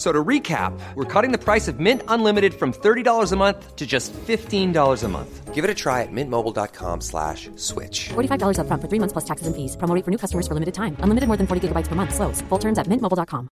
F- So to recap, we're cutting the price of Mint Unlimited from $30 a month to just $15 a month. Give it a try at mintmobile.com slash switch. $45 upfront for three months plus taxes and fees. Promo rate for new customers for limited time. Unlimited more than 40 gigabytes per month. Slows. Full terms at mintmobile.com.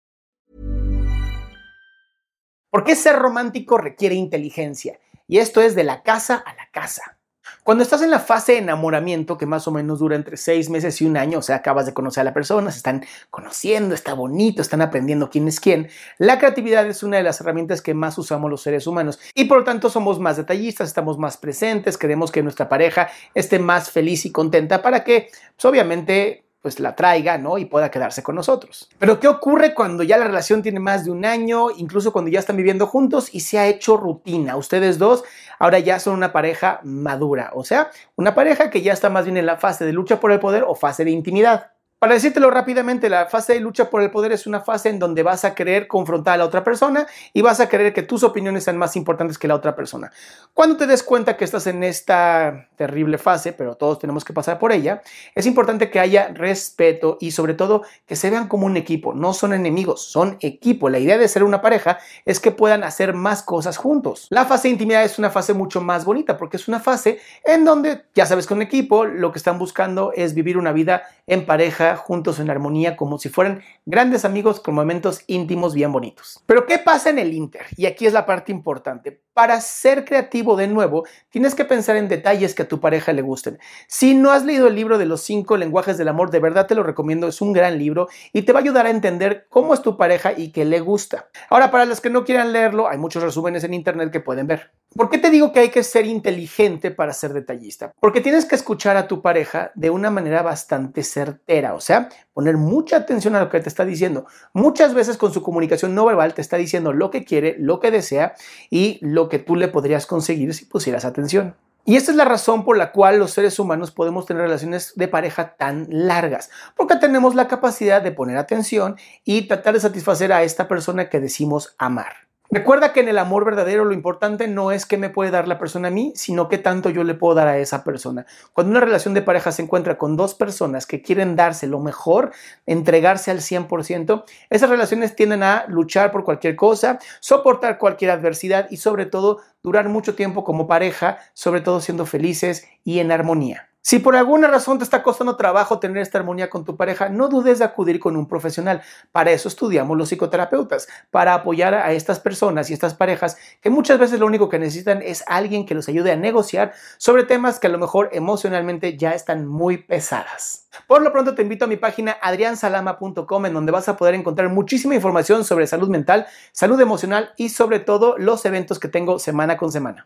¿Por qué ser romántico requiere inteligencia? Y esto es de la casa a la casa. Cuando estás en la fase de enamoramiento, que más o menos dura entre seis meses y un año, o sea, acabas de conocer a la persona, se están conociendo, está bonito, están aprendiendo quién es quién, la creatividad es una de las herramientas que más usamos los seres humanos. Y por lo tanto somos más detallistas, estamos más presentes, queremos que nuestra pareja esté más feliz y contenta para que, pues obviamente, pues la traiga, ¿no? Y pueda quedarse con nosotros. Pero ¿qué ocurre cuando ya la relación tiene más de un año, incluso cuando ya están viviendo juntos y se ha hecho rutina? Ustedes dos ahora ya son una pareja madura, o sea, una pareja que ya está más bien en la fase de lucha por el poder o fase de intimidad. Para decírtelo rápidamente, la fase de lucha por el poder es una fase en donde vas a querer confrontar a la otra persona y vas a querer que tus opiniones sean más importantes que la otra persona. Cuando te des cuenta que estás en esta terrible fase, pero todos tenemos que pasar por ella, es importante que haya respeto y sobre todo que se vean como un equipo. No son enemigos, son equipo. La idea de ser una pareja es que puedan hacer más cosas juntos. La fase de intimidad es una fase mucho más bonita porque es una fase en donde, ya sabes, con equipo lo que están buscando es vivir una vida en pareja juntos en armonía como si fueran grandes amigos con momentos íntimos bien bonitos. Pero ¿qué pasa en el Inter? Y aquí es la parte importante. Para ser creativo de nuevo, tienes que pensar en detalles que a tu pareja le gusten. Si no has leído el libro de los cinco lenguajes del amor, de verdad te lo recomiendo, es un gran libro y te va a ayudar a entender cómo es tu pareja y qué le gusta. Ahora, para los que no quieran leerlo, hay muchos resúmenes en internet que pueden ver. ¿Por qué te digo que hay que ser inteligente para ser detallista? Porque tienes que escuchar a tu pareja de una manera bastante certera, o sea, poner mucha atención a lo que te está diciendo. Muchas veces con su comunicación no verbal te está diciendo lo que quiere, lo que desea y lo que tú le podrías conseguir si pusieras atención. Y esta es la razón por la cual los seres humanos podemos tener relaciones de pareja tan largas, porque tenemos la capacidad de poner atención y tratar de satisfacer a esta persona que decimos amar. Recuerda que en el amor verdadero lo importante no es qué me puede dar la persona a mí, sino qué tanto yo le puedo dar a esa persona. Cuando una relación de pareja se encuentra con dos personas que quieren darse lo mejor, entregarse al 100%, esas relaciones tienden a luchar por cualquier cosa, soportar cualquier adversidad y sobre todo durar mucho tiempo como pareja, sobre todo siendo felices y en armonía. Si por alguna razón te está costando trabajo tener esta armonía con tu pareja, no dudes de acudir con un profesional. Para eso estudiamos los psicoterapeutas, para apoyar a estas personas y estas parejas que muchas veces lo único que necesitan es alguien que los ayude a negociar sobre temas que a lo mejor emocionalmente ya están muy pesadas. Por lo pronto te invito a mi página adriansalama.com en donde vas a poder encontrar muchísima información sobre salud mental, salud emocional y sobre todo los eventos que tengo semana con semana.